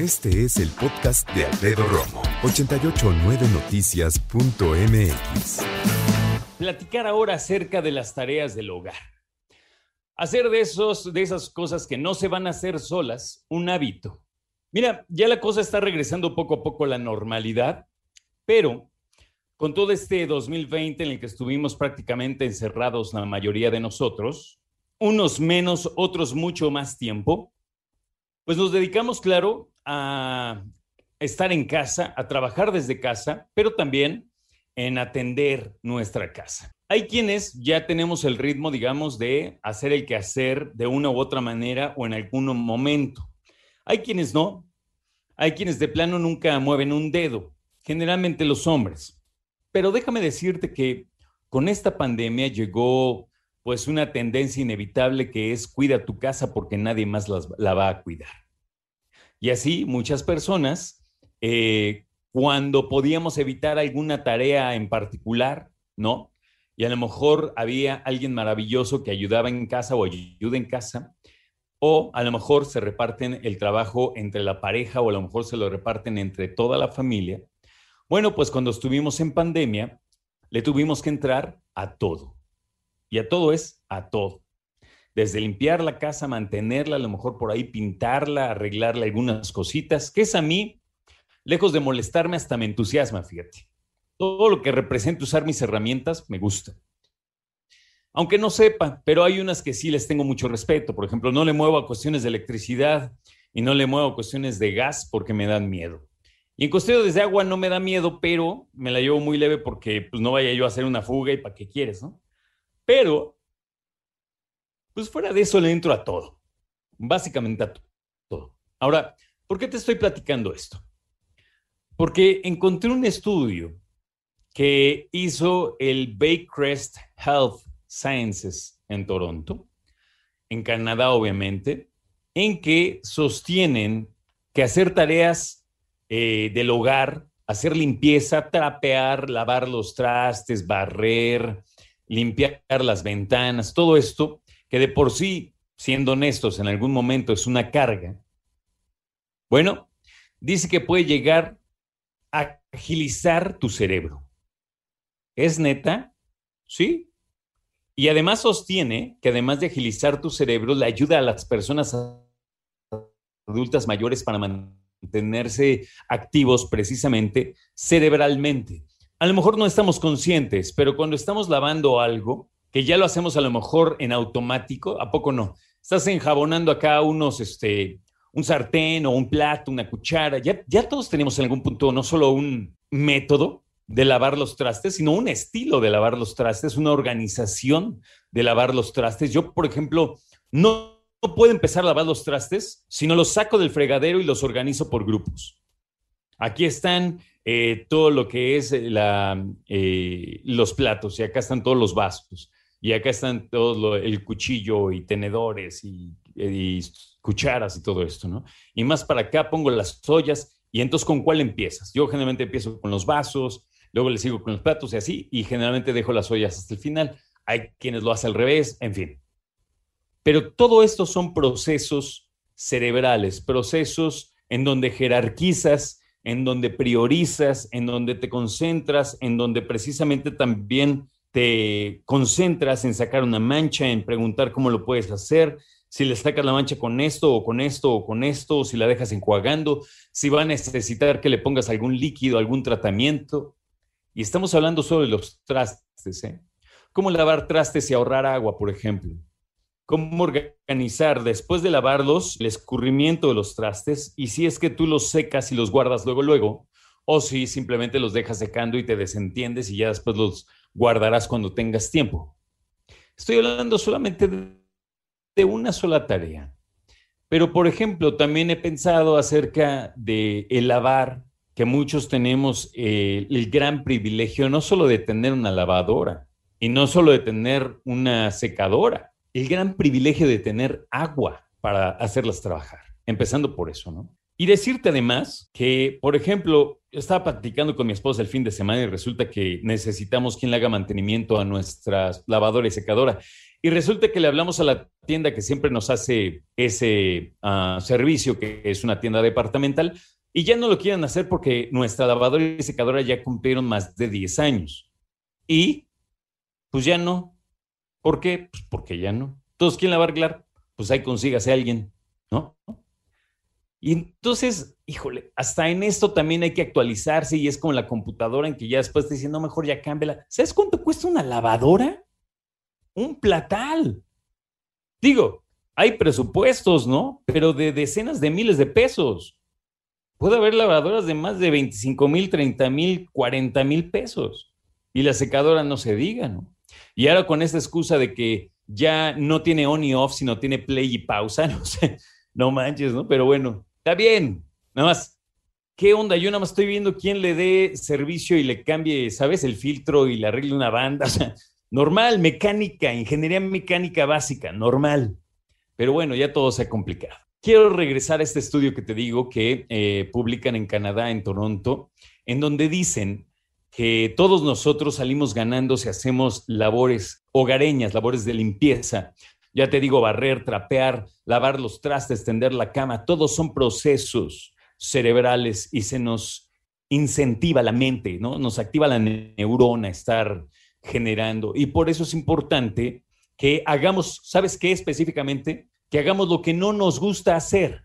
Este es el podcast de Alfredo Romo, 889noticias.mx. Platicar ahora acerca de las tareas del hogar. Hacer de, esos, de esas cosas que no se van a hacer solas un hábito. Mira, ya la cosa está regresando poco a poco a la normalidad, pero con todo este 2020 en el que estuvimos prácticamente encerrados la mayoría de nosotros, unos menos, otros mucho más tiempo, pues nos dedicamos, claro, a estar en casa, a trabajar desde casa, pero también en atender nuestra casa. Hay quienes ya tenemos el ritmo, digamos, de hacer el quehacer de una u otra manera o en algún momento. Hay quienes no. Hay quienes de plano nunca mueven un dedo, generalmente los hombres. Pero déjame decirte que con esta pandemia llegó pues una tendencia inevitable que es cuida tu casa porque nadie más la va a cuidar. Y así muchas personas, eh, cuando podíamos evitar alguna tarea en particular, ¿no? Y a lo mejor había alguien maravilloso que ayudaba en casa o ayuda en casa, o a lo mejor se reparten el trabajo entre la pareja o a lo mejor se lo reparten entre toda la familia. Bueno, pues cuando estuvimos en pandemia, le tuvimos que entrar a todo. Y a todo es a todo. Desde limpiar la casa, mantenerla, a lo mejor por ahí pintarla, arreglarle algunas cositas, que es a mí, lejos de molestarme, hasta me entusiasma, fíjate. Todo lo que representa usar mis herramientas me gusta. Aunque no sepa, pero hay unas que sí les tengo mucho respeto. Por ejemplo, no le muevo a cuestiones de electricidad y no le muevo a cuestiones de gas porque me dan miedo. Y en cuestiones de agua no me da miedo, pero me la llevo muy leve porque pues, no vaya yo a hacer una fuga y para qué quieres, ¿no? Pero, pues fuera de eso le entro a todo, básicamente a todo. Ahora, ¿por qué te estoy platicando esto? Porque encontré un estudio que hizo el Baycrest Health Sciences en Toronto, en Canadá obviamente, en que sostienen que hacer tareas eh, del hogar, hacer limpieza, trapear, lavar los trastes, barrer, limpiar las ventanas, todo esto, que de por sí, siendo honestos, en algún momento es una carga, bueno, dice que puede llegar a agilizar tu cerebro. ¿Es neta? Sí. Y además sostiene que además de agilizar tu cerebro, le ayuda a las personas adultas mayores para mantenerse activos precisamente cerebralmente a lo mejor no estamos conscientes, pero cuando estamos lavando algo, que ya lo hacemos a lo mejor en automático, ¿a poco no? Estás enjabonando acá unos, este, un sartén o un plato, una cuchara, ya, ya todos tenemos en algún punto no solo un método de lavar los trastes, sino un estilo de lavar los trastes, una organización de lavar los trastes. Yo, por ejemplo, no, puedo empezar a lavar los trastes si no los saco del fregadero y los organizo por grupos. Aquí están eh, todo lo que es la, eh, los platos y acá están todos los vasos y acá están todo el cuchillo y tenedores y, cucharas y todo esto, ¿no? Y más para acá pongo las ollas y entonces ¿con cuál empiezas? Yo generalmente empiezo con los vasos, luego le sigo con los platos y así y generalmente dejo las ollas hasta el final. Hay quienes lo hacen al revés, en fin. Pero todo esto son procesos cerebrales, procesos en donde jerarquizas en donde priorizas, en donde te concentras, en donde precisamente también te concentras en sacar una mancha, en preguntar cómo lo puedes hacer, si le sacas la mancha con esto o con esto o con esto, o si la dejas enjuagando, si va a necesitar que le pongas algún líquido, algún tratamiento. Y estamos hablando solo de los trastes, ¿eh? ¿Cómo lavar trastes y ahorrar agua, por ejemplo? cómo organizar después de lavarlos el escurrimiento de los trastes y si es que tú los secas y los guardas luego, luego, o si simplemente los dejas secando y te desentiendes y ya después los guardarás cuando tengas tiempo. Estoy hablando solamente de, una sola tarea. Pero, por ejemplo, también he pensado acerca de el lavar, que muchos tenemos eh, el gran privilegio no solo de tener una lavadora y no solo de tener una secadora, el gran privilegio de tener agua para hacerlas trabajar, empezando por eso, ¿no? Y decirte además que, por ejemplo, estaba platicando con mi esposa el fin de semana y resulta que necesitamos quien le haga mantenimiento a nuestras lavadora y secadora. Y resulta que le hablamos a la tienda que siempre nos hace ese uh, servicio, que es una tienda departamental, y ya no lo quieren hacer porque nuestra lavadora y secadora ya cumplieron más de 10 años. Y pues ya no. ¿Por qué? Pues porque ya no. Todos quieren lavar arreglar, pues ahí consígase a alguien, ¿no? Y entonces, híjole, hasta en esto también hay que actualizarse y es como la computadora en que ya después te dicen, mejor ya cámbiala. ¿Sabes cuánto cuesta una lavadora? Un platal. Digo, hay presupuestos, ¿no? Pero de decenas de miles de pesos. Puede haber lavadoras de más de 25 mil, 30 mil, 40 mil pesos. Y la secadora no se diga, ¿no? Y ahora con esta excusa de que ya no tiene on y off, sino tiene play y pausa, no sé, no manches, ¿no? Pero bueno, está bien. Nada más, ¿qué onda? Yo nada más estoy viendo quién le dé servicio y le cambie, ¿sabes? El filtro y le arregle una banda. Normal, mecánica, ingeniería mecánica básica, normal. Pero bueno, ya todo se ha complicado. Quiero regresar a este estudio que te digo que eh, publican en Canadá, en Toronto, en donde dicen que todos nosotros salimos ganando si hacemos labores hogareñas, labores de limpieza. Ya te digo, barrer, trapear, lavar los trastes, tender la cama, todos son procesos cerebrales y se nos incentiva la mente, ¿no? Nos activa la neurona estar generando. Y por eso es importante que hagamos, ¿sabes qué específicamente? que hagamos lo que no nos gusta hacer.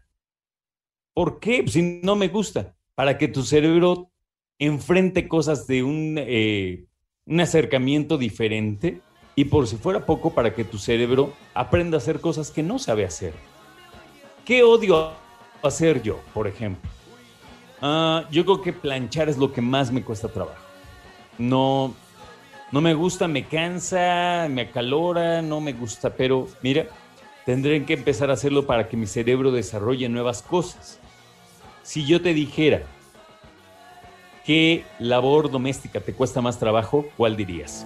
¿Por qué? Pues, si no me gusta, para que tu cerebro enfrente cosas de un, eh, un acercamiento diferente y por si fuera poco, para que tu cerebro aprenda a hacer cosas que no sabe hacer. ¿Qué odio hacer yo, por ejemplo? Ah, yo creo que planchar es lo que más me cuesta trabajo. No, no me gusta, me cansa, me acalora, no me gusta, pero mira, Tendré que empezar a hacerlo para que mi cerebro desarrolle nuevas cosas. Si yo te dijera qué labor doméstica te cuesta más trabajo, ¿cuál dirías?